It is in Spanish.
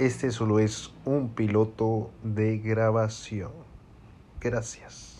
Este solo es un piloto de grabación. Gracias.